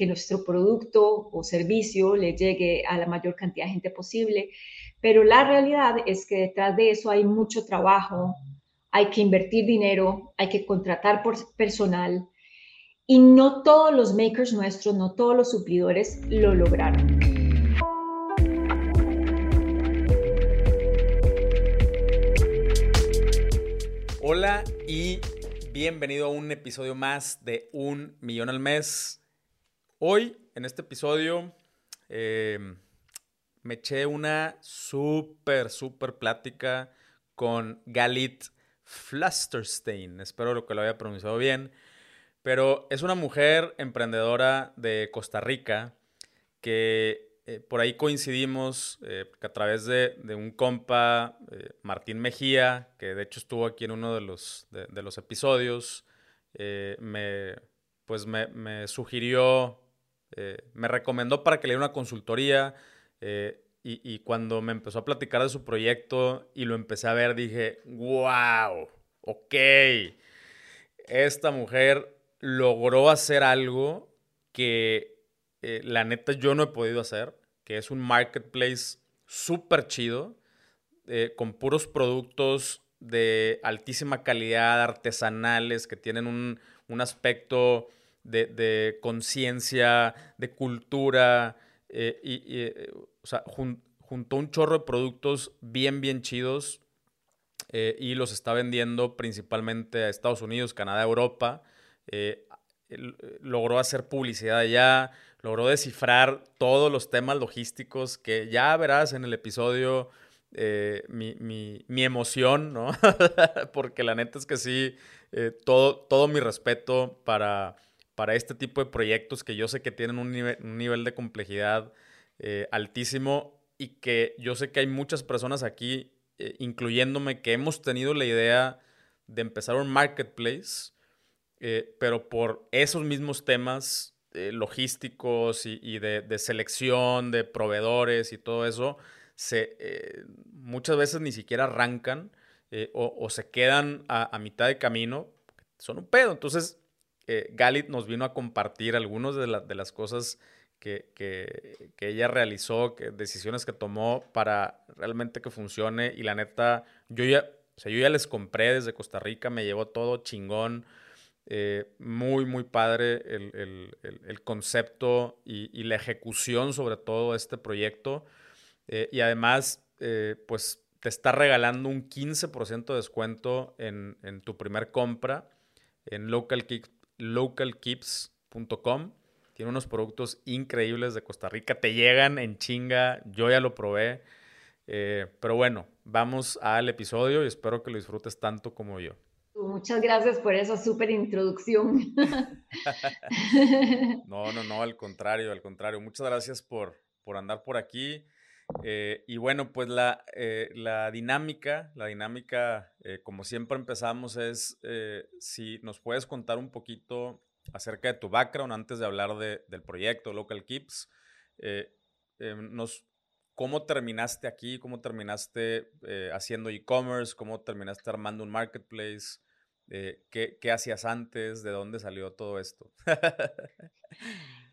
que nuestro producto o servicio le llegue a la mayor cantidad de gente posible. Pero la realidad es que detrás de eso hay mucho trabajo, hay que invertir dinero, hay que contratar por personal y no todos los makers nuestros, no todos los suplidores lo lograron. Hola y bienvenido a un episodio más de Un Millón al Mes. Hoy, en este episodio, em, me eché una súper, súper plática con Galit Flusterstein. Espero que lo haya pronunciado bien. Pero es una mujer emprendedora de Costa Rica que eh, por ahí coincidimos eh, a través de, un compa, eh, Martín Mejía, que de hecho estuvo aquí en uno de los, de, los episodios, me, pues me, sugirió, me recomendó para que le diera una consultoría y, y, cuando me empezó a platicar de su proyecto y lo empecé a ver, dije, wow, ok, esta mujer logró hacer algo que eh, la neta yo no he podido hacer, que es un marketplace súper chido, eh, con puros productos de altísima calidad, artesanales, que tienen un, aspecto de, conciencia, de cultura, eh, y, o sea, juntó un chorro de productos bien, bien chidos y los está vendiendo principalmente a Estados Unidos, Canadá, Europa. Eh, logró hacer publicidad allá, logró descifrar todos los temas logísticos que ya verás en el episodio. Eh, mi, emoción, ¿no? Porque la neta es que sí, eh, todo, todo mi respeto para, para este tipo de proyectos que yo sé que tienen un nivel, de complejidad altísimo y que yo sé que hay muchas personas aquí, incluyéndome, que hemos tenido la idea de empezar un marketplace eh, pero por esos mismos temas eh, logísticos y, de, selección de proveedores y todo eso, se, eh, muchas veces ni siquiera arrancan o, se quedan a, mitad de camino, son un pedo. Entonces, Galit nos vino a compartir algunas de, de, las cosas que, que, que, ella realizó, que, decisiones que tomó para realmente que funcione. Y la neta, yo ya, o sea, yo ya les compré desde Costa Rica, me llevó todo chingón. Eh, muy, muy padre el, concepto y, la ejecución sobre todo de este proyecto. Eh, y además, eh, pues te está regalando un 15% de descuento en, tu primer compra en localkeeps.com. Tiene unos productos increíbles de Costa Rica. Te llegan en chinga. Yo ya lo probé. pero bueno, vamos al episodio y espero que lo disfrutes tanto como yo. Muchas gracias por esa súper introducción. no, no, no, al contrario, al contrario. Muchas gracias por, por andar por aquí. Eh, y bueno, pues la, eh, la dinámica, la dinámica, eh, como siempre empezamos, es si nos puedes contar un poquito acerca de tu background antes de hablar de, del proyecto Local Keeps. nos, ¿Cómo terminaste aquí? ¿Cómo terminaste haciendo e-commerce? ¿Cómo terminaste armando un marketplace? Eh, ¿qué, hacías antes? ¿De dónde salió todo esto?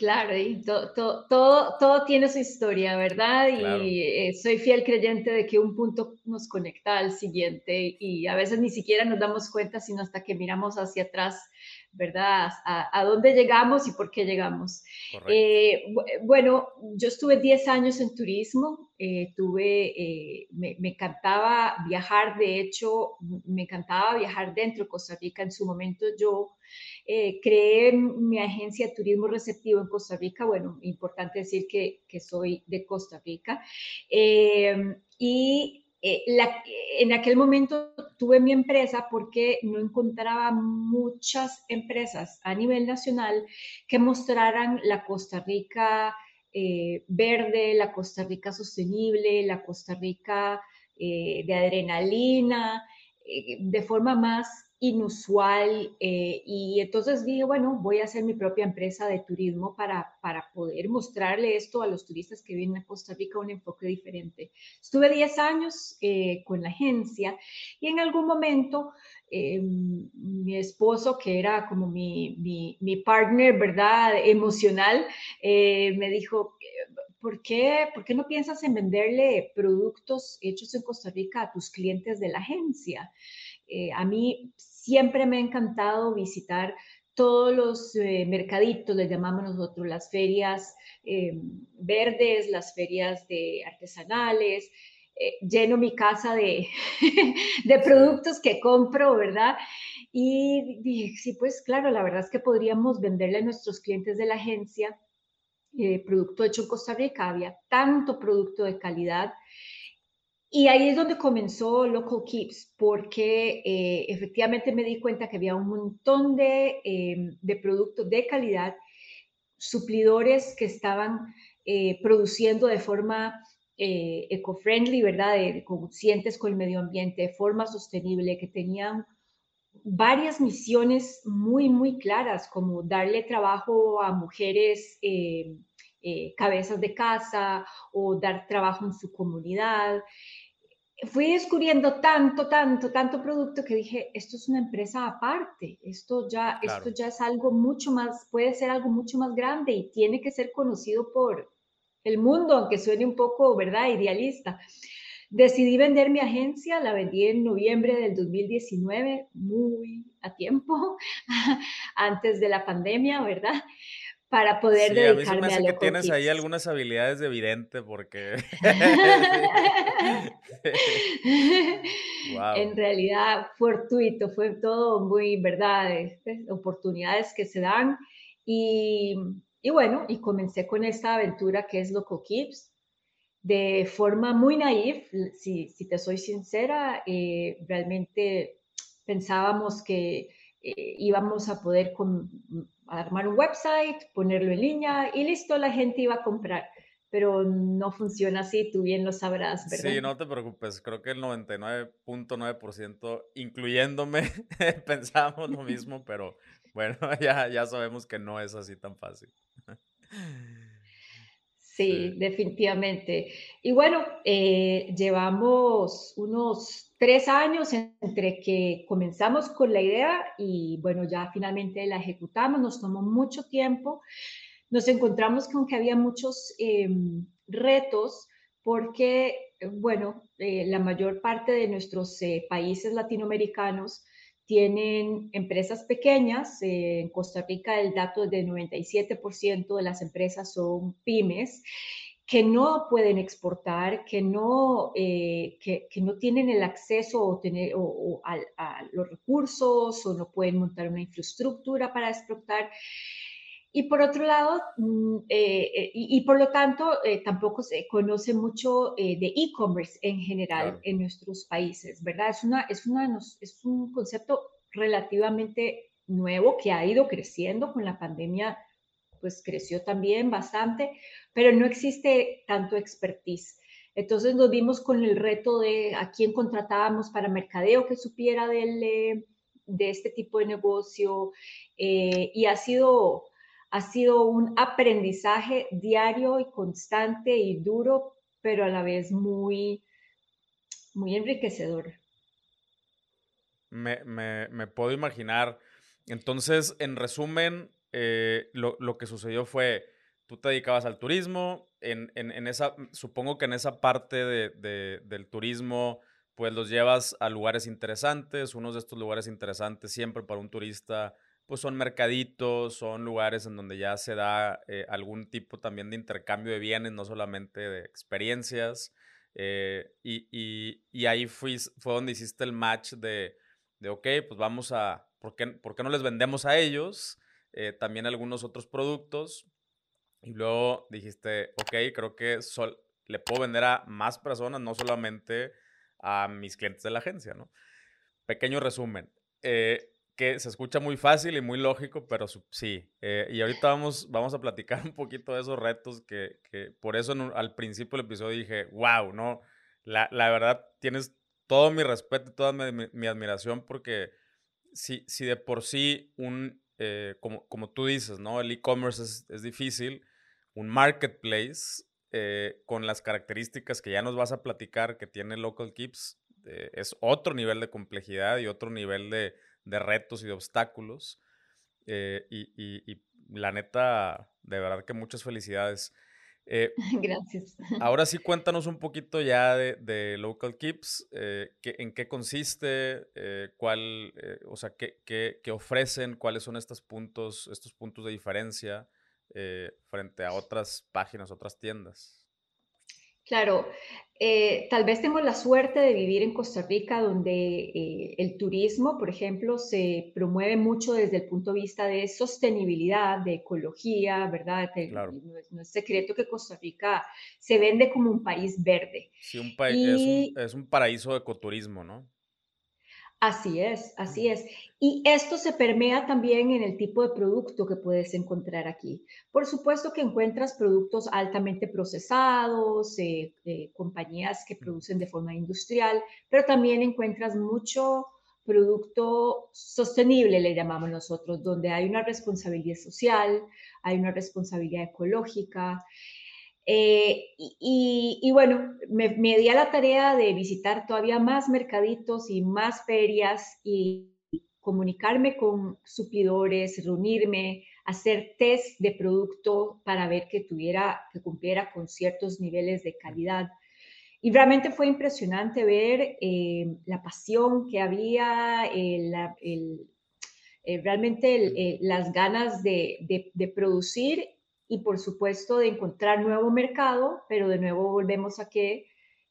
Claro, y todo, todo, tiene su historia, ¿verdad? Y eh, soy fiel creyente de que un punto nos conecta al siguiente y a veces ni siquiera nos damos cuenta, sino hasta que miramos hacia atrás ¿verdad? A, dónde llegamos y por qué llegamos. Eh, bueno, yo estuve 10 años en turismo, eh, tuve, eh, me, encantaba viajar, de hecho, me encantaba viajar dentro de Costa Rica. En su momento yo creé mi agencia de turismo receptivo en Costa Rica, bueno, importante decir que, soy de Costa Rica. y eh, en aquel momento tuve mi empresa porque no encontraba muchas empresas a nivel nacional que mostraran la Costa Rica eh, verde, la Costa Rica sostenible, la Costa Rica eh, de adrenalina, de forma más inusual eh, y entonces dije, bueno, voy a hacer mi propia empresa de turismo para, para poder mostrarle esto a los turistas que vienen a Costa Rica, un enfoque diferente. Estuve 10 años eh, con la agencia y en algún momento eh, mi esposo, que era como mi, mi, mi partner, ¿verdad?, emocional, me dijo, ¿por qué, ¿por qué no piensas en venderle productos hechos en Costa Rica a tus clientes de la agencia? a mí siempre me ha encantado visitar todos los eh, mercaditos, les llamamos nosotros, las ferias eh, verdes, las ferias de artesanales, eh, lleno mi casa de, de, productos que compro, ¿verdad? Y dije, sí, pues claro, la verdad es que podríamos venderle a nuestros clientes de la agencia producto hecho en Costa Rica, había tanto producto de calidad y ahí es donde comenzó Local Keeps, porque eh, efectivamente me di cuenta que había un montón de, eh, de productos de calidad, suplidores que estaban eh, produciendo de forma eco-friendly, ¿verdad? De, conscientes con el medio ambiente, de forma sostenible, que tenían varias misiones muy, muy claras, como darle trabajo a mujeres cabezas de casa o dar trabajo en su comunidad fui descubriendo tanto, tanto, tanto producto que dije, esto es una empresa aparte, esto ya, esto ya es algo mucho más, puede ser algo mucho más grande y tiene que ser conocido por el mundo, aunque suene un poco, ¿verdad?, idealista. Decidí vender mi agencia, la vendí en noviembre del 2019, muy a tiempo, antes de la pandemia, ¿verdad? Para poder dedicarme a, mí que tienes ahí algunas habilidades de evidente porque en realidad fortuito fue todo muy verdad este, oportunidades que se dan y, y, bueno y comencé con esta aventura que es Loco Kids de forma muy naif si, si te soy sincera eh, realmente pensábamos que eh, íbamos a poder con, armar un website, ponerlo en línea y listo, la gente iba a comprar. Pero no funciona así, tú bien lo sabrás, ¿verdad? Sí, no te preocupes, creo que el 99.9%, incluyéndome, pensábamos lo mismo, pero bueno, ya, ya sabemos que no es así tan fácil. Sí, definitivamente. Y bueno, eh, llevamos unos tres años entre que comenzamos con la idea y bueno, ya finalmente la ejecutamos, nos tomó mucho tiempo. Nos encontramos con que había muchos em, retos porque, bueno, eh, la mayor parte de nuestros eh, países latinoamericanos tienen empresas pequeñas. Eh, en Costa Rica el dato es de 97% de las empresas son pymes que no pueden exportar, que no, eh, que, no tienen el acceso o tener, a, los recursos o no pueden montar una infraestructura para exportar. Y por otro lado, mm, eh, eh, y, por lo tanto, eh, tampoco se conoce mucho de e-commerce en general en nuestros países, ¿verdad? Es, una, es, una, es un concepto relativamente nuevo que ha ido creciendo con la pandemia, pues creció también bastante, pero no existe tanto expertise. Entonces nos vimos con el reto de a quién contratábamos para mercadeo que supiera del, de este tipo de negocio y ha sido ha sido un aprendizaje diario y constante y duro, pero a la vez muy, muy enriquecedor. Me, puedo imaginar. Entonces, en resumen, eh, lo, que sucedió fue, tú te dedicabas al turismo, en, esa, supongo que en esa parte del turismo, pues los llevas a lugares interesantes, unos de estos lugares interesantes siempre para un turista pues son mercaditos, son lugares en donde ya se da eh, algún tipo también de intercambio de bienes, no solamente de experiencias. Eh, y, ahí fue donde hiciste el match de, de ok, pues vamos a, ¿por qué, no les vendemos a ellos eh, también algunos otros productos? Y luego dijiste, ok, creo que sol, le puedo vender a más personas, no solamente a mis clientes de la agencia, ¿no? Pequeño resumen que se escucha muy fácil y muy lógico, pero sí. Eh, y ahorita vamos, vamos a platicar un poquito de esos retos que, que por eso al principio del episodio dije, wow, no, la, la verdad tienes todo mi respeto, toda mi, mi, admiración porque si, si de por sí un, eh, como, como tú dices, ¿no? El e-commerce es, es, difícil, un marketplace eh, con las características que ya nos vas a platicar que tiene Local Keeps eh, es otro nivel de complejidad y otro nivel de, de retos y de obstáculos. Y, y, y, la neta, de verdad que muchas felicidades. Eh, Gracias. Ahora sí, cuéntanos un poquito ya de, de Local Keeps, eh, en qué consiste, eh, cuál, eh, o sea, qué, qué, qué, ofrecen, cuáles son estos puntos, estos puntos de diferencia eh, frente a otras páginas, otras tiendas. Claro, eh, tal vez tengo la suerte de vivir en Costa Rica, donde eh, el turismo, por ejemplo, se promueve mucho desde el punto de vista de sostenibilidad, de ecología, ¿verdad? Claro. No, es, no, es, secreto que Costa Rica se vende como un país verde. Sí, un país, y... es, un, es un paraíso de ecoturismo, ¿no? Así es, así es. Y esto se permea también en el tipo de producto que puedes encontrar aquí. Por supuesto que encuentras productos altamente procesados, eh, eh, compañías que producen de forma industrial, pero también encuentras mucho producto sostenible, le llamamos nosotros, donde hay una responsabilidad social, hay una responsabilidad ecológica. Eh, y, bueno, me, me, di a la tarea de visitar todavía más mercaditos y más ferias y comunicarme con suplidores, reunirme, hacer test de producto para ver que tuviera, que cumpliera con ciertos niveles de calidad. Y realmente fue impresionante ver eh, la pasión que había, eh, realmente las ganas de producir y por supuesto de encontrar nuevo mercado, pero de nuevo volvemos a que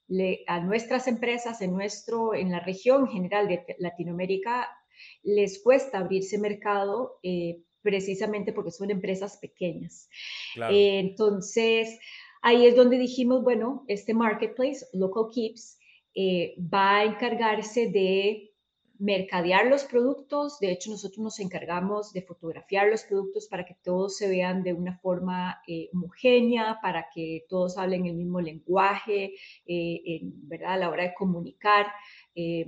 le, a nuestras empresas en, nuestro, en la región general de Latinoamérica les cuesta abrirse mercado eh, precisamente porque son empresas pequeñas. Claro. Eh, entonces, ahí es donde dijimos, bueno, este marketplace, Local Keeps, eh, va a encargarse de mercadear los productos. De hecho, nosotros nos encargamos de fotografiar los productos para que todos se vean de una forma eh, homogénea, para que todos hablen el mismo lenguaje, eh, en, ¿verdad? A la hora de comunicar. Eh,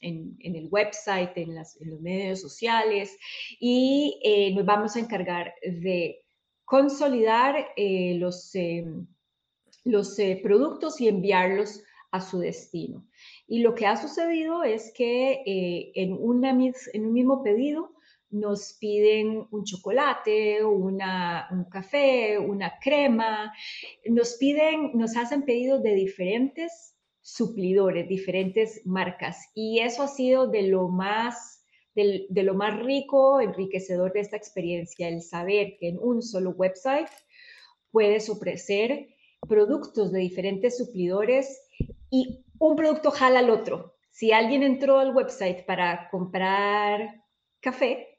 en, el website, en, las, en, los medios sociales y eh, nos vamos a encargar de consolidar los, eh, los productos y enviarlos a su destino. Y lo que ha sucedido es que eh, en, un mismo pedido nos piden un chocolate, una, un café, una crema, nos piden, nos hacen pedidos de diferentes suplidores, diferentes marcas. Y eso ha sido de lo más, de lo más rico, enriquecedor de esta experiencia, el saber que en un solo website puedes ofrecer productos de diferentes suplidores y un producto jala al otro. Si alguien entró al website para comprar café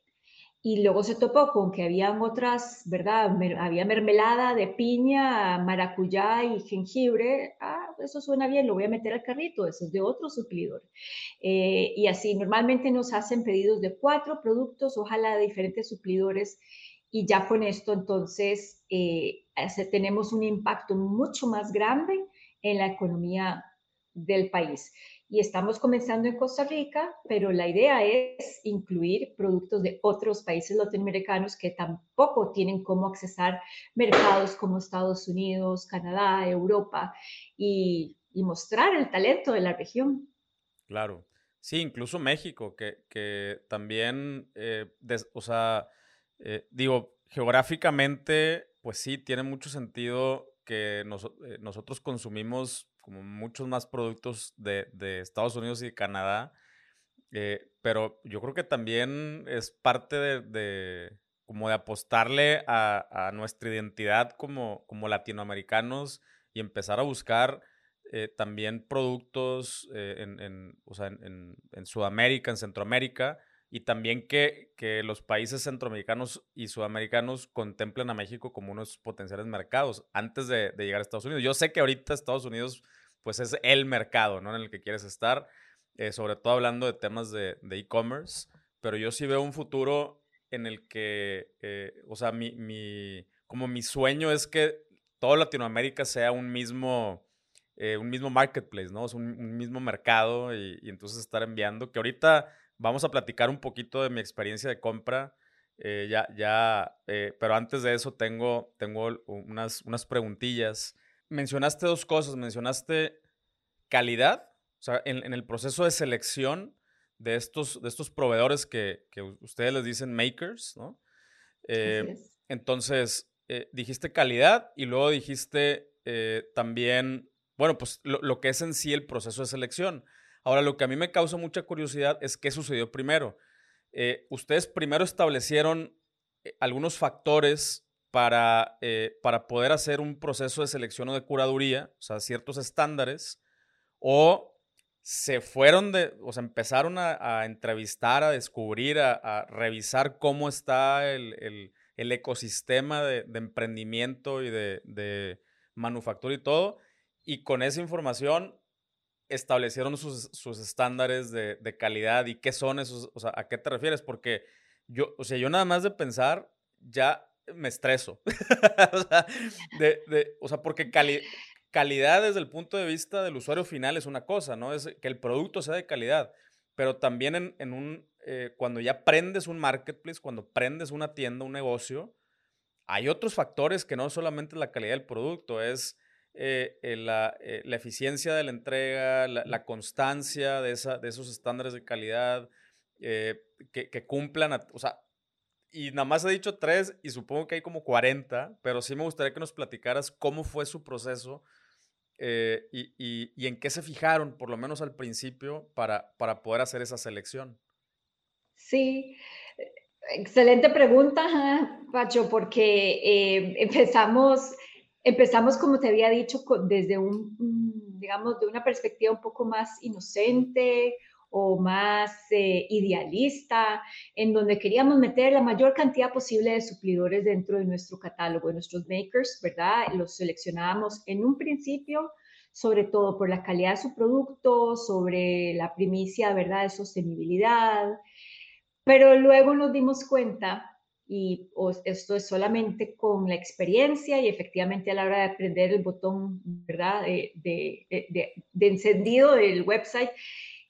y luego se topó con que habían otras, ¿verdad? Había mermelada de piña, maracuyá y jengibre, ah, eso suena bien, lo voy a meter al carrito, eso es de otro suplidor. Eh, y así, normalmente nos hacen pedidos de cuatro productos, ojalá de diferentes suplidores, y ya con esto entonces eh, tenemos un impacto mucho más grande en la economía del país. Y estamos comenzando en Costa Rica, pero la idea es incluir productos de otros países latinoamericanos que tampoco tienen cómo accesar mercados como Estados Unidos, Canadá, Europa y, mostrar el talento de la región. Claro. Sí, incluso México, que, que también, eh, o sea, eh, digo, geográficamente, pues sí, tiene mucho sentido que eh, nosotros consumimos como muchos más productos de, de Estados Unidos y de Canadá, eh, pero yo creo que también es parte de, de como de apostarle a, a, nuestra identidad como, como latinoamericanos y empezar a buscar eh, también productos eh, en, en, o sea, en, en, Sudamérica, en Centroamérica, y también que, que, los países centroamericanos y sudamericanos contemplen a México como unos potenciales mercados antes de, de, llegar a Estados Unidos. Yo sé que ahorita Estados Unidos pues es el mercado ¿no? en el que quieres estar, eh, sobre todo hablando de temas de e-commerce, pero yo sí veo un futuro en el que, eh, o sea, mi, mi, como mi sueño es que toda Latinoamérica sea un mismo, eh, un mismo marketplace, ¿no? Es un, un mismo mercado y, y entonces estar enviando, que ahorita vamos a platicar un poquito de mi experiencia de compra. Eh, ya, ya, eh, pero antes de eso tengo, tengo unas, unas preguntillas. Mencionaste dos cosas. Mencionaste calidad, o sea, en, el proceso de selección de estos, de estos proveedores que, que ustedes les dicen makers, ¿no? Eh, entonces, dijiste calidad y luego dijiste también, bueno, pues lo, lo, que es en sí el proceso de selección. Ahora, lo que a mí me causa mucha curiosidad es qué sucedió primero. Eh, ustedes primero establecieron eh, algunos factores para, eh, para poder hacer un proceso de selección o de curaduría, o sea, ciertos estándares, o se fueron de, o sea, empezaron a, entrevistar, a descubrir, a, revisar cómo está el, ecosistema de, emprendimiento y de manufactura y todo, y con esa información establecieron sus, estándares de, calidad y qué son esos, o sea, ¿a qué te refieres? Porque yo, o sea, yo nada más de pensar ya me estreso. o, sea, de, o, sea, porque calidad desde el punto de vista del usuario final es una cosa, ¿no? Es que el producto sea de calidad, pero también en, un, eh, cuando ya prendes un marketplace, cuando prendes una tienda, un negocio, hay otros factores que no solamente la calidad del producto, es eh, eh, la, eh, la, eficiencia de la entrega, la, constancia de, esa, de, esos estándares de calidad, que, que, cumplan, o sea, y nada más he dicho tres y supongo que hay como 40, pero sí me gustaría que nos platicaras cómo fue su proceso y, y, y, en qué se fijaron, por lo menos al principio, para, para poder hacer esa selección. Sí, excelente pregunta, Pacho, porque empezamos Empezamos, como te había dicho, desde un, digamos, de una perspectiva un poco más inocente o más eh, idealista, en donde queríamos meter la mayor cantidad posible de suplidores dentro de nuestro catálogo, de nuestros makers, ¿verdad? Los seleccionábamos en un principio, sobre todo por la calidad de su producto, sobre la primicia, ¿verdad?, de sostenibilidad, pero luego nos dimos cuenta y esto es solamente con la experiencia y efectivamente a la hora de aprender el botón, ¿verdad?, de, de, de, encendido del website,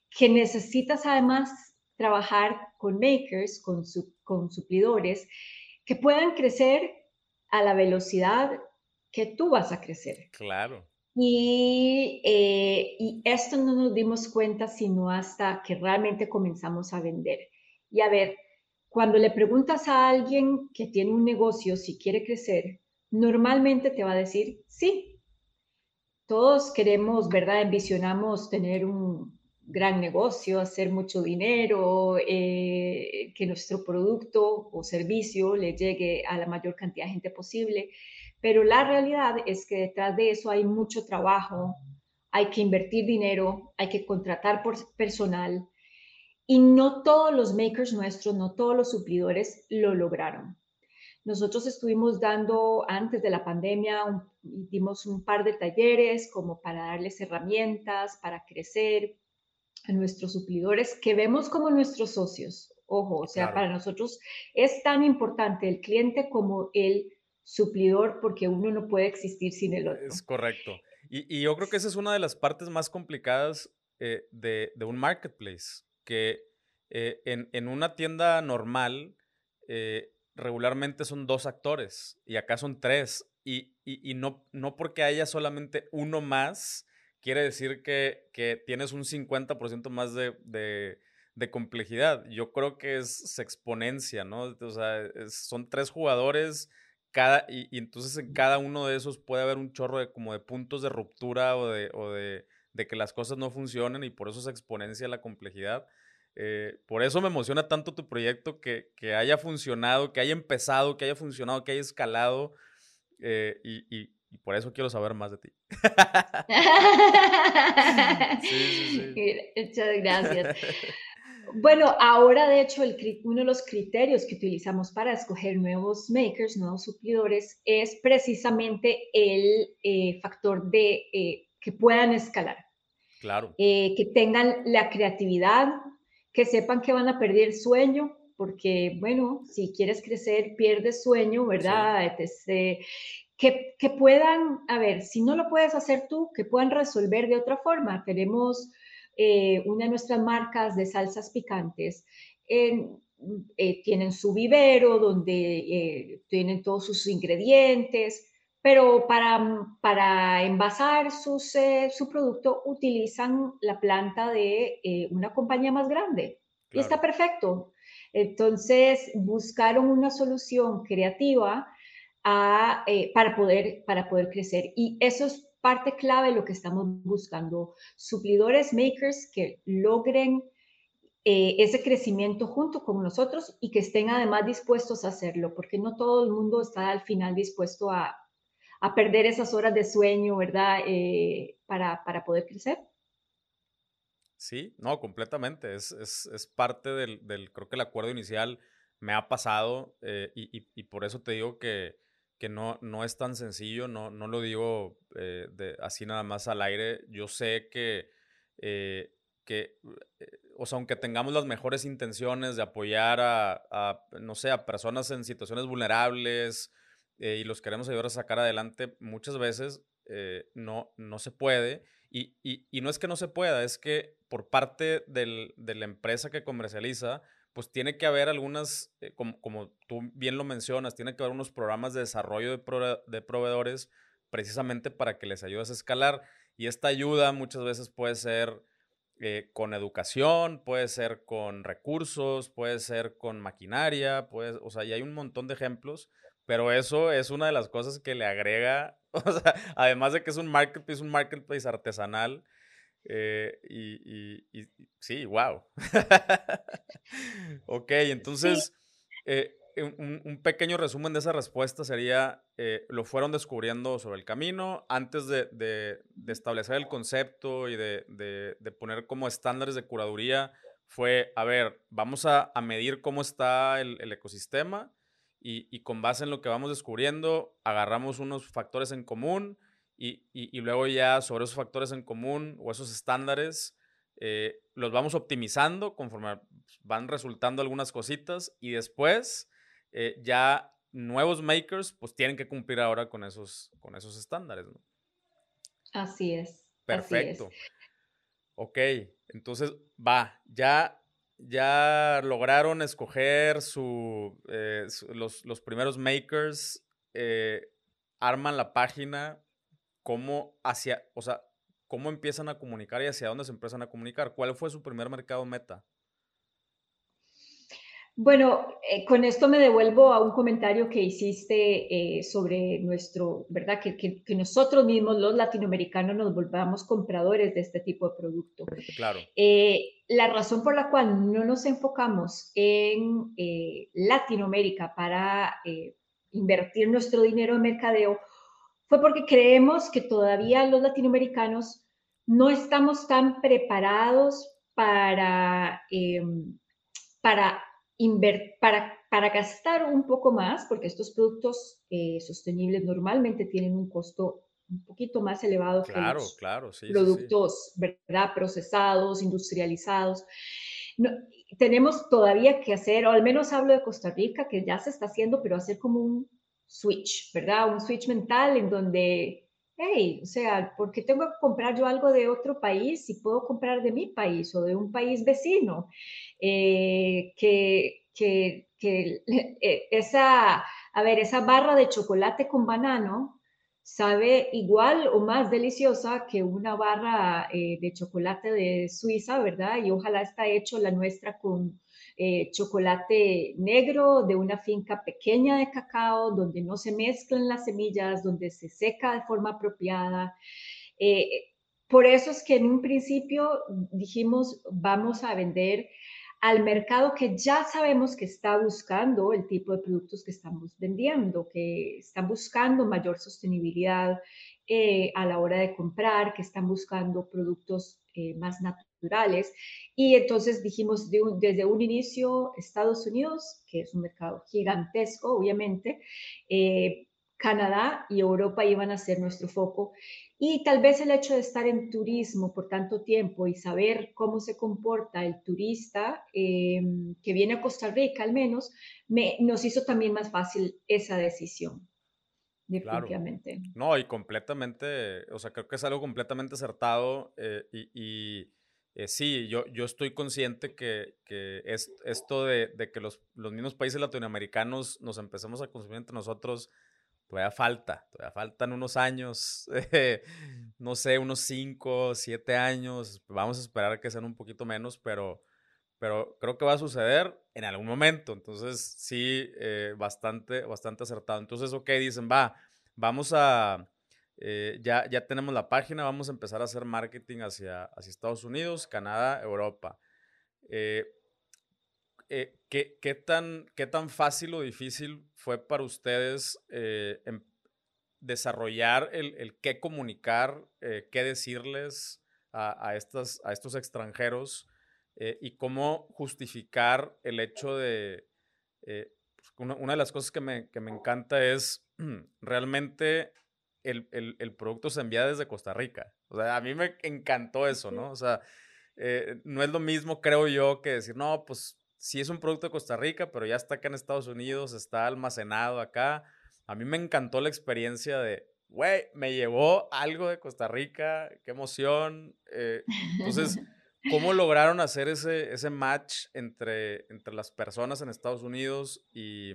que necesitas además trabajar con makers, con, con suplidores, que puedan crecer a la velocidad que tú vas a crecer. Claro. Y, eh, y esto no nos dimos cuenta sino hasta que realmente comenzamos a vender. Y a ver, cuando le preguntas a alguien que tiene un negocio si quiere crecer, normalmente te va a decir sí. Todos queremos, ¿verdad? Envisionamos tener un gran negocio, hacer mucho dinero, eh, que nuestro producto o servicio le llegue a la mayor cantidad de gente posible. Pero la realidad es que detrás de eso hay mucho trabajo, hay que invertir dinero, hay que contratar por personal, y no todos los makers nuestros, no todos los suplidores lo lograron. Nosotros estuvimos dando, antes de la pandemia, dimos un par de talleres como para darles herramientas, para crecer a nuestros suplidores, que vemos como nuestros socios. Ojo, o sea, para nosotros es tan importante el cliente como el suplidor porque uno no puede existir sin el otro. Es correcto. Y, yo creo que esa es una de las partes más complicadas eh, de, de un marketplace que eh, en, una tienda normal eh, regularmente son dos actores y acá son tres. Y, no, no porque haya solamente uno más, quiere decir que, tienes un 50% más de, complejidad. Yo creo que es, se exponencia, ¿no? O sea, son tres jugadores. Cada, y, entonces en cada uno de esos puede haber un chorro de como de puntos de ruptura o de, o de, de que las cosas no funcionen y por eso se exponencia la complejidad. Eh, por eso me emociona tanto tu proyecto, que, que, haya funcionado, que haya empezado, que haya funcionado, que haya escalado. Eh, y, y, por eso quiero saber más de ti. Muchas gracias. Bueno, ahora de hecho el, uno de los criterios que utilizamos para escoger nuevos makers, nuevos suplidores, es precisamente el eh, factor de que puedan escalar. Claro. que tengan la creatividad, que sepan que van a perder sueño, porque, bueno, si quieres crecer, pierdes sueño, ¿verdad? que, que, puedan, a ver, si no lo puedes hacer tú, que puedan resolver de otra forma. Tenemos una de nuestras marcas de salsas picantes, tienen su vivero donde tienen todos sus ingredientes, pero para, para envasar sus, su producto utilizan la planta de una compañía más grande. Y está perfecto. Entonces, buscaron una solución creativa eh, para, poder, para poder crecer. Y eso es parte clave de lo que estamos buscando. Suplidores, makers que logren eh, ese crecimiento junto con nosotros y que estén además dispuestos a hacerlo, porque no todo el mundo está al final dispuesto a, a perder esas horas de sueño, ¿verdad? Eh, para, para poder crecer. Sí, no, completamente. Es, es, es parte del, del, creo que el acuerdo inicial me ha pasado eh, y, y, por eso te digo que, que no, no es tan sencillo, no, no lo digo eh, de, así nada más al aire. Yo sé que, que, o sea, aunque tengamos las mejores intenciones de apoyar a, a no sé, a personas en situaciones vulnerables y los queremos ayudar a sacar adelante, muchas veces no, no se puede. Y, y, no es que no se pueda, es que por parte del, de la empresa que comercializa, pues tiene que haber algunas, eh, como, como, tú bien lo mencionas, tiene que haber unos programas de desarrollo de, proveedores precisamente para que les ayudes a escalar. Y esta ayuda muchas veces puede ser eh, con educación, puede ser con recursos, puede ser con maquinaria, puede, o sea, y hay un montón de ejemplos, pero eso es una de las cosas que le agrega O sea, además de que es un marketplace, un marketplace artesanal. Eh, y, y, sí, wow. ok, entonces, eh, un, pequeño resumen de esa respuesta sería, eh, lo fueron descubriendo sobre el camino antes de, de, de establecer el concepto y de, de, poner como estándares de curaduría. Fue, a ver, vamos a, a medir cómo está el, el ecosistema y, con base en lo que vamos descubriendo, agarramos unos factores en común y, luego ya sobre esos factores en común o esos estándares eh, los vamos optimizando conforme van resultando algunas cositas y después eh, ya nuevos makers pues tienen que cumplir ahora con esos, con esos estándares. Así es. Perfecto. Ok, entonces va, ya ya lograron escoger su, eh, los, primeros makers, eh, arman la página, cómo hacia, o sea, cómo empiezan a comunicar y hacia dónde se empiezan a comunicar. ¿Cuál fue su primer mercado meta? Bueno, eh, con esto me devuelvo a un comentario que hiciste eh, sobre nuestro, ¿verdad? Que, que, nosotros mismos, los latinoamericanos, nos volvamos compradores de este tipo de producto. Claro. Eh, la razón por la cual no nos enfocamos en Latinoamérica para invertir nuestro dinero en mercadeo fue porque creemos que todavía los latinoamericanos no estamos tan preparados para, para para, para gastar un poco más, porque estos productos eh, sostenibles normalmente tienen un costo un poquito más elevado que los claro, productos ¿verdad? procesados, industrializados. No, tenemos todavía que hacer, o al menos hablo de Costa Rica, que ya se está haciendo, pero hacer como un switch, ¿verdad? Un switch mental en donde, hey, o sea, ¿por qué tengo que comprar yo algo de otro país si puedo comprar de mi país o de un país vecino? Eh, que, eh, esa, a ver, esa barra de chocolate con banano sabe igual o más deliciosa que una barra eh, de chocolate de Suiza, ¿verdad? Y ojalá está hecho la nuestra con chocolate negro de una finca pequeña de cacao, donde no se mezclan las semillas, donde se seca de forma apropiada. por eso es que en un principio dijimos, vamos a vender al mercado que ya sabemos que está buscando el tipo de productos que estamos vendiendo, que están buscando mayor sostenibilidad eh, a la hora de comprar, que están buscando productos eh, más naturales. Y entonces dijimos desde un inicio Estados Unidos, que es un mercado gigantesco, obviamente, eh, Canadá y Europa iban a ser nuestro foco. Y tal vez el hecho de estar en turismo por tanto tiempo y saber cómo se comporta el turista em, que viene a Costa Rica al menos, me, nos hizo también más fácil esa decisión. Definitivamente. No, y completamente, o sea, creo que es algo completamente acertado eh, y, eh, sí, yo, yo estoy consciente que, que es, esto de, de que los, los, mismos países latinoamericanos nos empecemos a consumir entre nosotros, todavía falta, todavía faltan unos años, no sé, unos 5, 7 años, vamos a esperar que sean un poquito menos, pero, pero creo que va a suceder en algún momento, entonces sí, eh, bastante, bastante acertado. Entonces, ok, dicen, va, vamos a eh, ya, ya tenemos la página, vamos a empezar a hacer marketing hacia, hacia Estados Unidos, Canadá, Europa. Eh, eh, ¿qué, qué, tan, ¿Qué tan fácil o difícil fue para ustedes em, desarrollar el, el, qué comunicar, qué decirles a, a, estas, a estos extranjeros y cómo justificar el hecho de... Pues, una, una, de las cosas que me, que me encanta es realmente el, el, el, producto se envía desde Costa Rica. O sea, a mí me encantó eso, ¿no? O sea, eh, no es lo mismo, creo yo, que decir, no, pues sí es un producto de Costa Rica, pero ya está acá en Estados Unidos, está almacenado acá. A mí me encantó la experiencia de, güey, me llevó algo de Costa Rica, qué emoción. Eh, entonces, ¿cómo lograron hacer ese, ese match entre, entre las personas en Estados Unidos y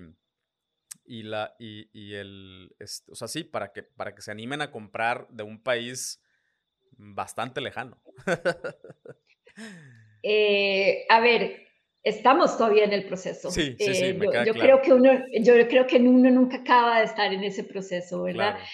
y, la, y, y el, este, o sea, sí, para que, para que se animen a comprar de un país bastante lejano. eh, a ver, estamos todavía en el proceso. Sí, sí, sí, eh, me yo, queda yo claro. creo que uno, yo creo que uno nunca acaba de estar en ese proceso, ¿verdad? Claro.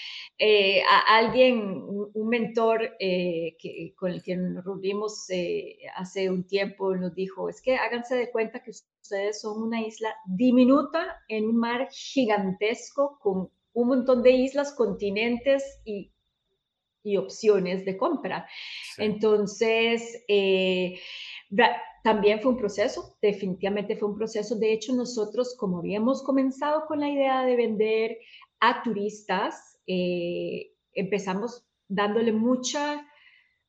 Eh, a alguien, un mentor eh, que, con el que nos reunimos eh, hace un tiempo, nos dijo, es que háganse de cuenta que ustedes son una isla diminuta en un mar gigantesco con un montón de islas, continentes y, y opciones de compra. Sí. Entonces, eh, también fue un proceso, definitivamente fue un proceso. De hecho, nosotros, como habíamos comenzado con la idea de vender a turistas, eh, empezamos dándole mucha,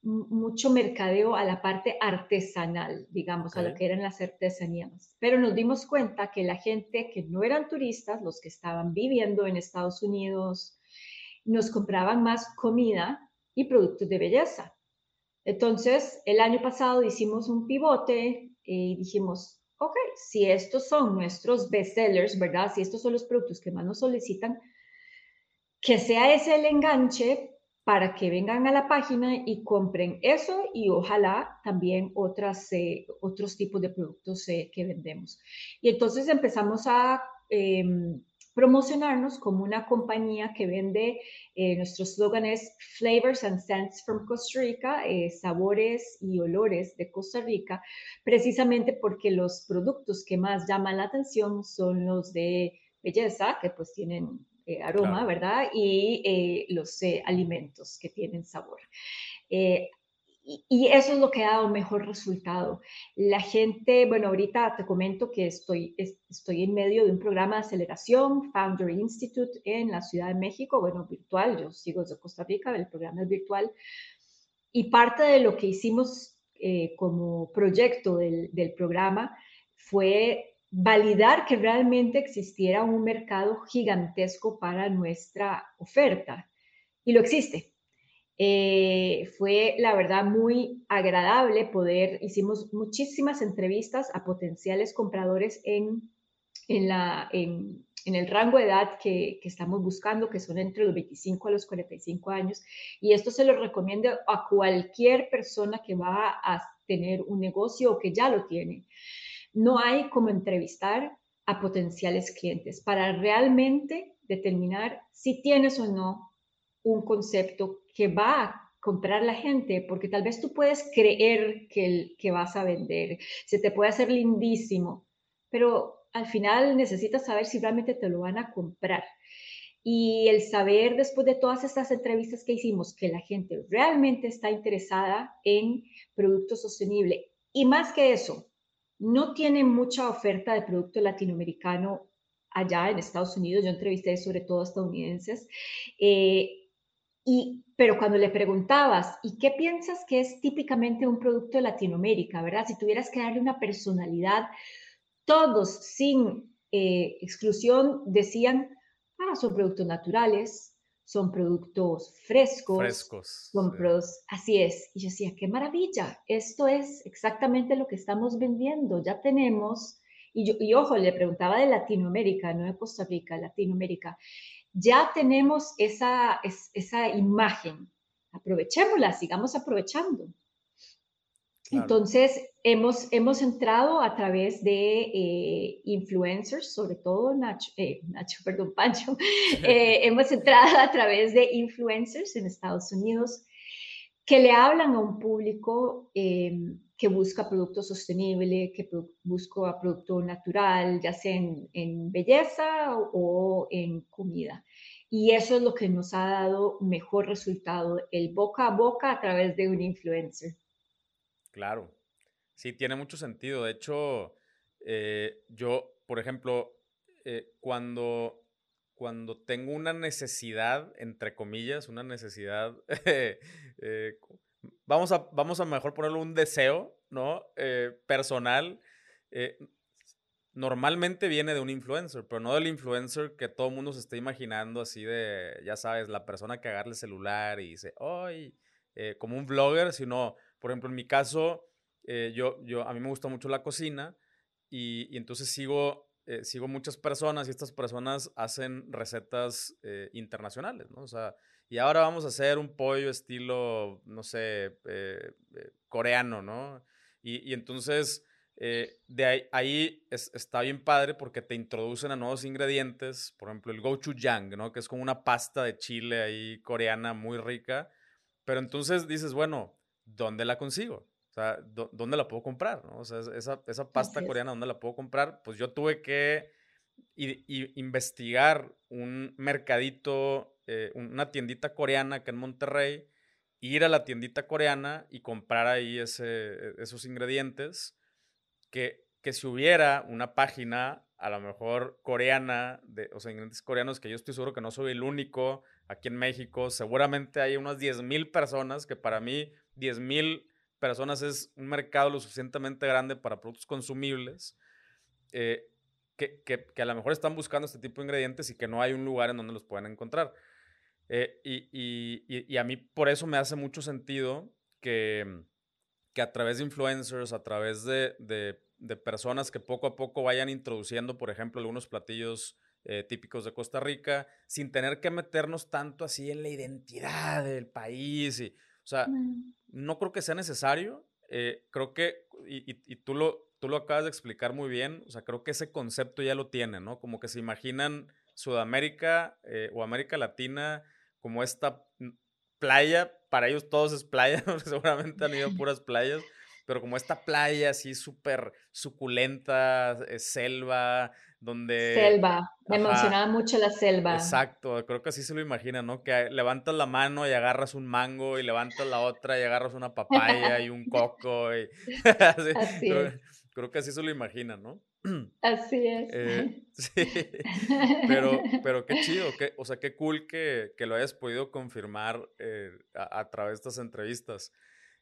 mucho mercadeo a la parte artesanal, digamos, okay. a lo que eran las artesanías. Pero nos dimos cuenta que la gente que no eran turistas, los que estaban viviendo en Estados Unidos, nos compraban más comida y productos de belleza. Entonces, el año pasado hicimos un pivote y dijimos, ok, si estos son nuestros bestsellers, ¿verdad? Si estos son los productos que más nos solicitan, que sea ese el enganche para que vengan a la página y compren eso y ojalá también eh, otros tipos de productos eh, que vendemos. Y entonces empezamos a eh, promocionarnos como una compañía que vende, eh, nuestro slogan es Flavors and Scents from Costa Rica, eh, sabores y olores de Costa Rica, precisamente porque los productos que más llaman la atención son los de belleza, que pues tienen eh, aroma, claro. ¿verdad? Y eh, los alimentos que tienen sabor. Y, eso es lo que ha dado mejor resultado. La gente, bueno, ahorita te comento que estoy, estoy en medio de un programa de aceleración, Founder Institute, en la Ciudad de México, bueno, virtual, yo sigo desde Costa Rica, el programa es virtual. Y parte de lo que hicimos como proyecto del, del programa fue validar que realmente existiera un mercado gigantesco para nuestra oferta. Y lo existe. Eh, fue, la verdad, muy agradable poder, hicimos muchísimas entrevistas a potenciales compradores en, en, la, en, el rango de edad que, que, estamos buscando, que son entre los 25 a los 45 años. Y esto se lo recomiendo a cualquier persona que va a tener un negocio o que ya lo tiene no hay como entrevistar a potenciales clientes para realmente determinar si tienes o no un concepto que va a comprar la gente, porque tal vez tú puedes creer que, el, que vas a vender, se te puede hacer lindísimo, pero al final necesitas saber si realmente te lo van a comprar. Y el saber después de todas estas entrevistas que hicimos que la gente realmente está interesada en productos sostenibles. Y más que eso, no tiene mucha oferta de producto latinoamericano allá en Estados Unidos. Yo entrevisté sobre todo estadounidenses. Eh, y, pero cuando le preguntabas, ¿y qué piensas que es típicamente un producto de Latinoamérica, verdad? Si tuvieras que darle una personalidad, todos sin eh, exclusión decían, ah, son productos naturales, son productos frescos. Frescos. Son así es. Y yo decía, qué maravilla, esto es exactamente lo que estamos vendiendo. Ya tenemos, y, yo, y ojo, le preguntaba de Latinoamérica, no de Costa Rica, Latinoamérica. Ya tenemos esa, esa imagen. Aprovechémosla, sigamos aprovechando. Entonces, hemos, hemos entrado a través de eh, influencers, sobre todo Nacho, eh, Nacho perdón, Pancho, eh, hemos entrado a través de influencers en Estados Unidos que le hablan a un público em, que busca producto sostenible, que busca producto natural, ya sea en, en belleza o en comida. Y eso es lo que nos ha dado mejor resultado, el boca a boca a través de un influencer. Claro, sí, tiene mucho sentido. De hecho, eh, yo, por ejemplo, eh, cuando, cuando tengo una necesidad, entre comillas, una necesidad, eh, vamos, a, vamos a mejor ponerlo un deseo, ¿no? personal. Normalmente viene de un influencer, pero no del influencer que todo mundo se está imaginando así de, ya sabes, la persona que agarra el celular y dice, ¡ay! como un vlogger, sino por ejemplo, en mi caso, eh, yo, yo, a mí me gusta mucho la cocina y, entonces sigo, eh, sigo muchas personas y estas personas hacen recetas eh, internacionales, ¿no? O sea, y ahora vamos a hacer un pollo estilo, no sé, coreano, ¿no? Y, entonces, de ahí, ahí está bien padre porque te introducen a nuevos ingredientes, por ejemplo, el gochujang, ¿no? Que es como una pasta de chile ahí coreana muy rica. Pero entonces dices, bueno, ¿dónde la consigo? O sea, ¿dónde la puedo comprar? ¿no? O sea, esa, esa pasta coreana, ¿dónde la puedo comprar? Pues yo tuve que investigar un mercadito, eh, una tiendita coreana acá en Monterrey, ir a la tiendita coreana y comprar ahí ese, e, esos ingredientes, que, que si hubiera una página, a lo mejor coreana, de, o sea, ingredientes coreanos, que yo estoy seguro que no soy el único aquí en México, seguramente hay unas 10 mil personas que para mí 10 mil personas es un mercado lo suficientemente grande para productos consumibles eh, que, que, a lo mejor están buscando este tipo de ingredientes y que no hay un lugar en donde los puedan encontrar. Eh, y, y, y, a mí por eso me hace mucho sentido que, que a través de influencers, a través de, de, de, personas que poco a poco vayan introduciendo, por ejemplo, algunos platillos eh, típicos de Costa Rica, sin tener que meternos tanto así en la identidad del país. Y, o sea, no creo que sea necesario. Eh, creo que, y, tú, lo, tú lo acabas de explicar muy bien, o sea, creo que ese concepto ya lo tienen, ¿no? Como que se imaginan Sudamérica eh, o América Latina como esta playa, para ellos todos es playa, seguramente han ido a puras playas, pero como esta playa así súper suculenta, selva, donde... Selva, me emocionaba mucho la selva. Exacto, creo que así se lo imagina, ¿no? Que levantas la mano y agarras un mango y levantas la otra y agarras una papaya y un coco. Y... así, creo, que así se lo imagina, ¿no? Así es. Eh, sí, pero, pero qué chido, qué, o sea, qué cool que, que lo hayas podido confirmar eh, a, través de estas entrevistas.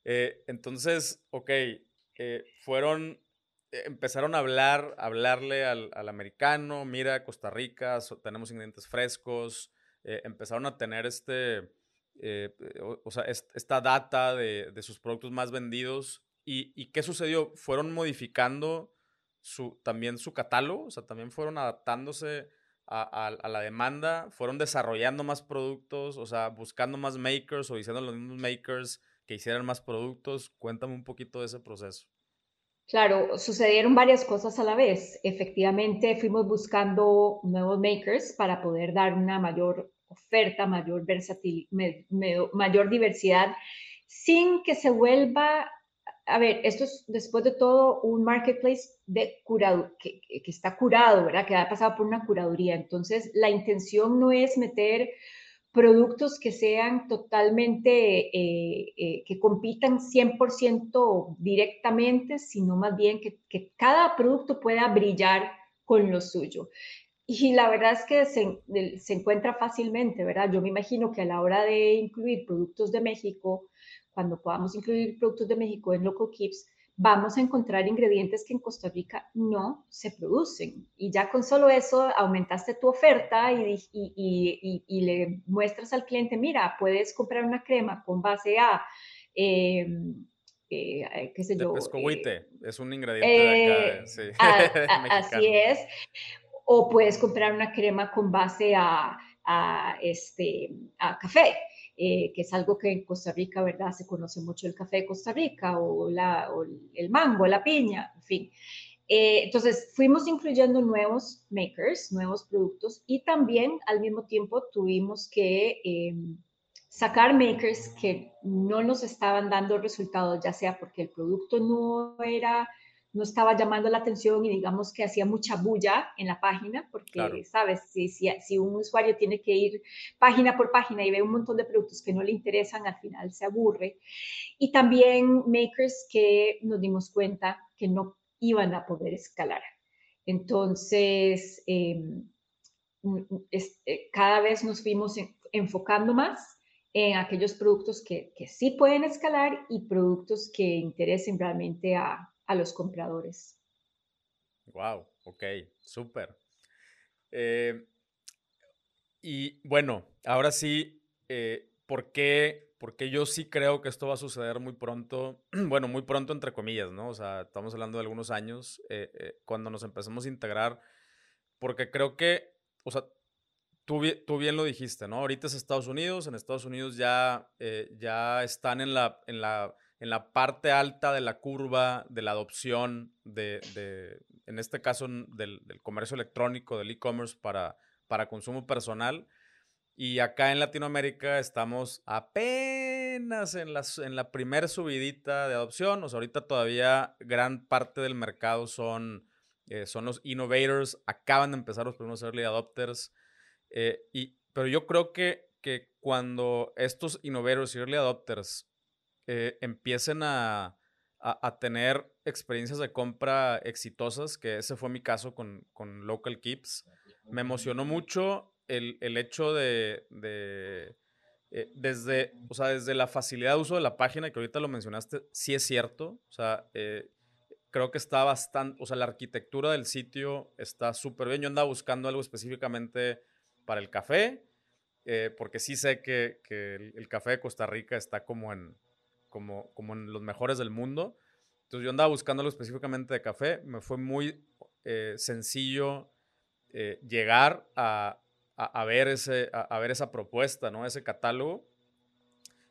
Eh, entonces, ok, fueron empezaron a hablar, a hablarle al, americano, mira, Costa Rica, tenemos ingredientes frescos, eh, empezaron a tener este, eh, o, sea, esta data de, sus productos más vendidos. ¿Y, qué sucedió? Fueron modificando su, también su catálogo, o sea, también fueron adaptándose a, la demanda, fueron desarrollando más productos, o sea, buscando más makers o diciendo a los mismos makers que hicieran más productos. Cuéntame un poquito de ese proceso. Claro, sucedieron varias cosas a la vez. Efectivamente, fuimos buscando nuevos makers para poder dar una mayor oferta, mayor versatilidad, mayor diversidad, sin que se vuelva, a ver, esto es después de todo un marketplace de curado, que, que está curado, ¿verdad? Que ha pasado por una curaduría. Entonces, la intención no es meter productos que sean totalmente, eh, eh, que compitan 100% directamente, sino más bien que, cada producto pueda brillar con lo suyo. Y la verdad es que se, se, encuentra fácilmente, ¿verdad? Yo me imagino que a la hora de incluir productos de México, cuando podamos incluir productos de México en Local Keeps, vamos a encontrar ingredientes que en Costa Rica no se producen. Y ya con solo eso aumentaste tu oferta y, le muestras al cliente, mira, puedes comprar una crema con base a... Em, eh, qué sé yo. Eh, es un ingrediente de acá, así es. O puedes comprar una crema con base a, este, a café. Eh, que es algo que en Costa Rica, ¿verdad? Se conoce mucho el café de Costa Rica o, la, el mango, la piña, en fin. Eh, entonces, fuimos incluyendo nuevos makers, nuevos productos y también al mismo tiempo tuvimos que em, sacar makers que no nos estaban dando resultados, ya sea porque el producto no era no estaba llamando la atención y digamos que hacía mucha bulla en la página, porque, sabes, si, si, un usuario tiene que ir página por página y ve un montón de productos que no le interesan, al final se aburre. Y también makers que nos dimos cuenta que no iban a poder escalar. Entonces, em, eh, cada vez nos fuimos enfocando más en aquellos productos que, que sí pueden escalar y productos que interesen realmente a, a los compradores. Wow, ok, súper. Eh, y bueno, ahora sí, eh, ¿por, qué, porque yo sí creo que esto va a suceder muy pronto? Bueno, muy pronto entre comillas, ¿no? O sea, estamos hablando de algunos años, eh, cuando nos empezamos a integrar, porque creo que, o sea, tú, tú, bien lo dijiste, ¿no? Ahorita es Estados Unidos, en Estados Unidos ya, ya están en la, en la en la parte alta de la curva de la adopción de, en este caso, del, comercio electrónico, del e-commerce para, para consumo personal. Y acá en Latinoamérica estamos apenas en la, en la primera subidita de adopción. O sea, ahorita todavía gran parte del mercado son, eh, son los innovators. Acaban de empezar los primeros early adopters. Eh, y, pero yo creo que, que cuando estos innovators y early adopters eh, empiecen a, tener experiencias de compra exitosas, que ese fue mi caso con, Local Keeps. Me emocionó mucho el, hecho de, eh, desde, o sea, desde la facilidad de uso de la página, que ahorita lo mencionaste, sí es cierto. O sea, eh, creo que está bastante, o sea, la arquitectura del sitio está súper bien. Yo andaba buscando algo específicamente para el café, porque sí sé que, el, café de Costa Rica está como en, como, como en los mejores del mundo. Entonces yo andaba buscando algo específicamente de café. Me fue muy eh, sencillo eh, llegar a, a, ver ese, a, ver esa propuesta, ¿no? ese catálogo,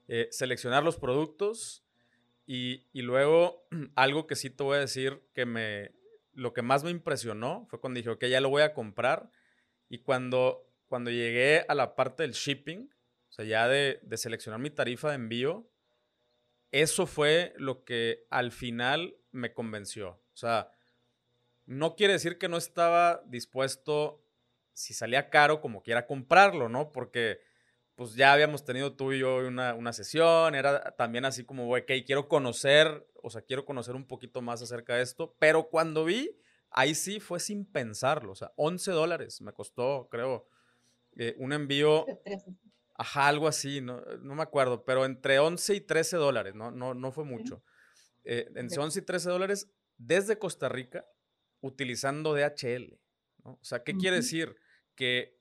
eh, seleccionar los productos y, y, luego algo que sí te voy a decir que me, lo que más me impresionó fue cuando dije, ok, ya lo voy a comprar. Y cuando, cuando llegué a la parte del shipping, o sea, ya de, de seleccionar mi tarifa de envío, eso fue lo que al final me convenció. O sea, no quiere decir que no estaba dispuesto, si salía caro, como quiera comprarlo, ¿no? Porque pues ya habíamos tenido tú y yo una, sesión, era también así como, ok, quiero conocer, o sea, quiero conocer un poquito más acerca de esto, pero cuando vi, ahí sí fue sin pensarlo, o sea, 11 dólares me costó, creo, eh, un envío Ajá, algo así, no, no, me acuerdo, pero entre 11 y 13 dólares, no, no, no fue mucho. Eh, entre 11 y 13 dólares desde Costa Rica utilizando DHL. ¿no? O sea, ¿qué quiere decir? Que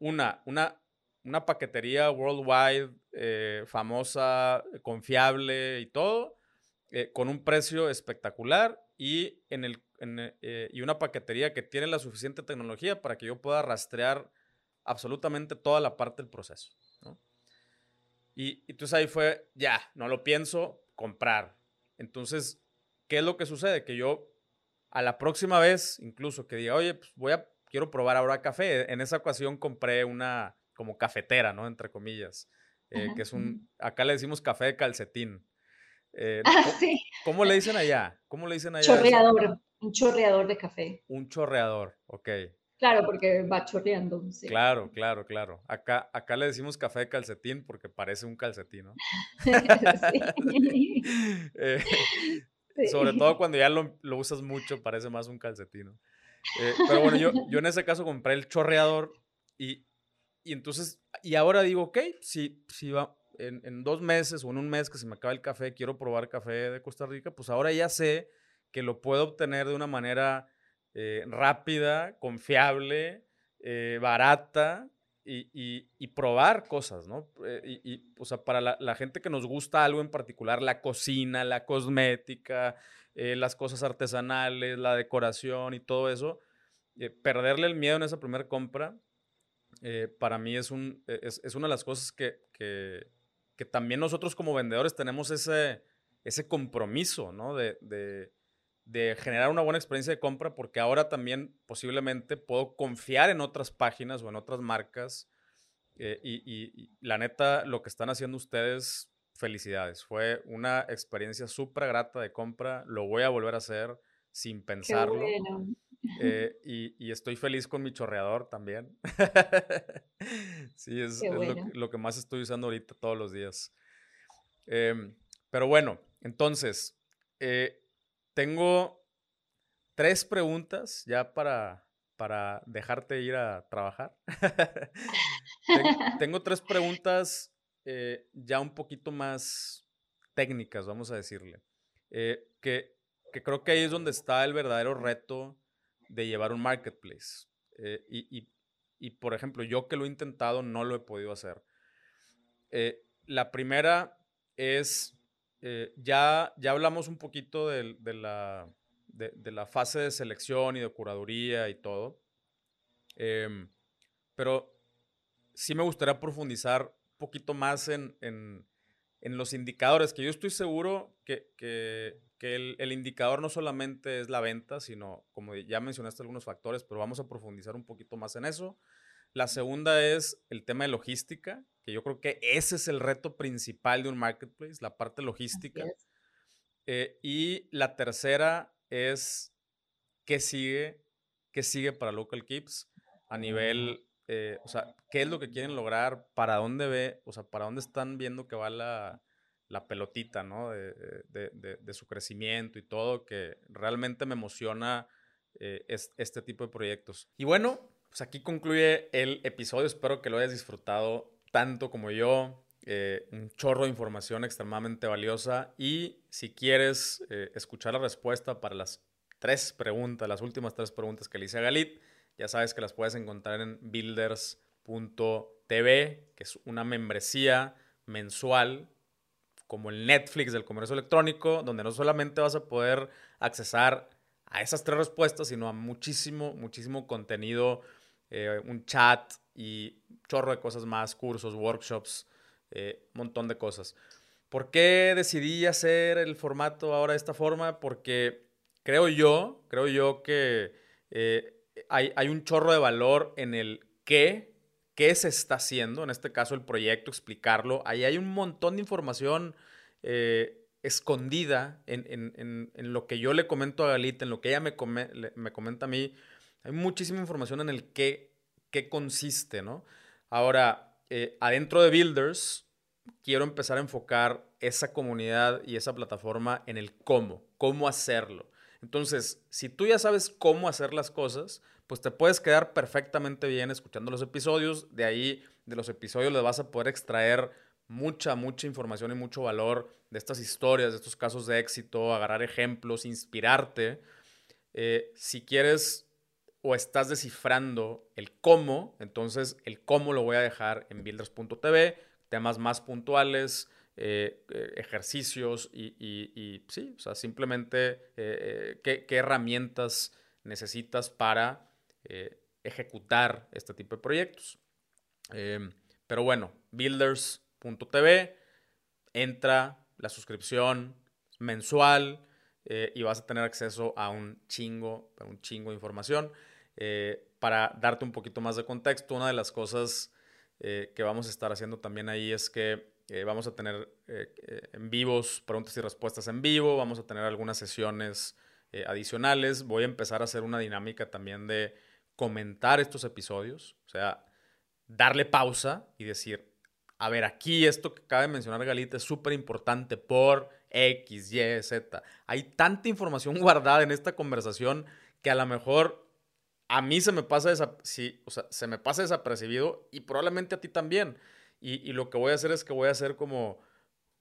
una, una, una paquetería worldwide, eh, famosa, confiable y todo, eh, con un precio espectacular y, en el, y una paquetería que tiene la suficiente tecnología para que yo pueda rastrear absolutamente toda la parte del proceso. Y, entonces ahí fue, ya, no lo pienso, comprar. Entonces, ¿qué es lo que sucede? Que yo a la próxima vez, incluso que diga, oye, pues voy a, quiero probar ahora café. En esa ocasión compré una como cafetera, ¿no? Entre comillas. Eh, que es un, acá le decimos café de calcetín. Eh, ah, sí. ¿Cómo le dicen allá? ¿Cómo le dicen allá? Chorreador, un chorreador de café. Un chorreador, ok. Claro, porque va chorreando. Claro, claro, claro. Acá, acá le decimos café de calcetín porque parece un calcetín, ¿no? Eh, sobre todo cuando ya lo, usas mucho, parece más un calcetín, eh, pero bueno, yo, yo en ese caso compré el chorreador y, y entonces, y ahora digo, ok, si, si va, en, dos meses o en un mes que se me acaba el café, quiero probar café de Costa Rica, pues ahora ya sé que lo puedo obtener de una manera eh, rápida, confiable, eh, barata y, probar cosas, ¿no? Eh, y, o sea, para la, gente que nos gusta algo en particular, la cocina, la cosmética, las cosas artesanales, la decoración y todo eso, perderle el miedo en esa primera compra, para mí es, un, es, una de las cosas que, que, también nosotros como vendedores tenemos ese, ese compromiso, ¿no? de generar una buena experiencia de compra porque ahora también posiblemente puedo confiar en otras páginas o en otras marcas. Eh, y, la neta, lo que están haciendo ustedes, felicidades. Fue una experiencia súper grata de compra. Lo voy a volver a hacer sin pensarlo. Eh, y, estoy feliz con mi chorreador también. sí, es, lo, que más estoy usando ahorita todos los días. Em, pero bueno, entonces, eh, tengo tres preguntas ya para, para dejarte ir a trabajar. tengo, tres preguntas eh, ya un poquito más técnicas, vamos a decirle. Eh, que, creo que ahí es donde está el verdadero reto de llevar un marketplace. Eh, y, por ejemplo, yo que lo he intentado, no lo he podido hacer. la primera es eh, ya, ya hablamos un poquito de, la, de, la, fase de selección y de curaduría y todo. Em, pero sí me gustaría profundizar un poquito más en, en, en los indicadores, que yo estoy seguro que, que, que el, el, indicador no solamente es la venta, sino, como ya mencionaste algunos factores, pero vamos a profundizar un poquito más en eso. La segunda es el tema de logística, que yo creo que ese es el reto principal de un marketplace, la parte logística. Eh, y la tercera es qué sigue, qué sigue para Local Keeps a nivel, eh, o sea, qué es lo que quieren lograr, para dónde ve, o sea, para dónde están viendo que va la, pelotita, ¿no? De, su crecimiento y todo, que realmente me emociona eh, este tipo de proyectos. Y bueno, pues aquí concluye el episodio. Espero que lo hayas disfrutado tanto como yo. Eh, un chorro de información extremadamente valiosa. Y si quieres eh, escuchar la respuesta para las tres preguntas, las últimas tres preguntas que le hice a Galit, ya sabes que las puedes encontrar en builders.tv, que es una membresía mensual como el Netflix del comercio electrónico, donde no solamente vas a poder accesar a esas tres respuestas, sino a muchísimo, muchísimo contenido eh, un chat y chorro de cosas más, cursos, workshops, eh, montón de cosas. ¿Por qué decidí hacer el formato ahora de esta forma? Porque creo yo, creo yo que eh, hay, hay, un chorro de valor en el qué, qué se está haciendo, en este caso el proyecto, explicarlo. Ahí hay un montón de información escondida en, en, en, lo que yo le comento a Galita, en lo que ella me, me comenta a mí hay muchísima información en el qué, qué consiste, ¿no? Ahora, eh, adentro de Builders, quiero empezar a enfocar esa comunidad y esa plataforma en el cómo, cómo hacerlo. Entonces, si tú ya sabes cómo hacer las cosas, pues te puedes quedar perfectamente bien escuchando los episodios. De ahí, de los episodios, le vas a poder extraer mucha, mucha información y mucho valor de estas historias, de estos casos de éxito, agarrar ejemplos, inspirarte. Eh, si quieres o estás descifrando el cómo, entonces el cómo lo voy a dejar en builders.tv, temas más puntuales, eh, eh, ejercicios y, sí, o sea, simplemente eh, qué, herramientas necesitas para ejecutar este tipo de proyectos. Em, pero bueno, builders.tv, entra la suscripción mensual y vas a tener acceso a un chingo, a un chingo de información. Eh, para darte un poquito más de contexto, una de las cosas eh, que vamos a estar haciendo también ahí es que eh, vamos a tener en vivos, preguntas y respuestas en vivo, vamos a tener algunas sesiones adicionales, voy a empezar a hacer una dinámica también de comentar estos episodios, o sea, darle pausa y decir, a ver, aquí esto que acaba de mencionar Galita es súper importante por X, Y, Z. Hay tanta información guardada en esta conversación que a lo mejor a mí se me pasa, sí, o sea, se me pasa desapercibido y probablemente a ti también. Y, lo que voy a hacer es que voy a hacer como,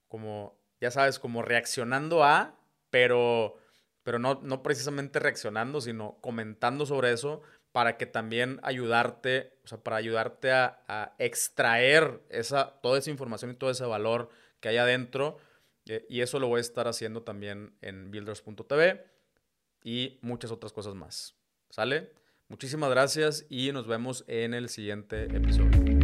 como ya sabes, como reaccionando a, pero, pero no, no precisamente reaccionando, sino comentando sobre eso para que también ayudarte, o sea, para ayudarte a, extraer esa, toda esa información y todo ese valor que hay adentro. Eh, y eso lo voy a estar haciendo también en builders.tv y muchas otras cosas más. ¿Sale? Muchísimas gracias y nos vemos en el siguiente episodio.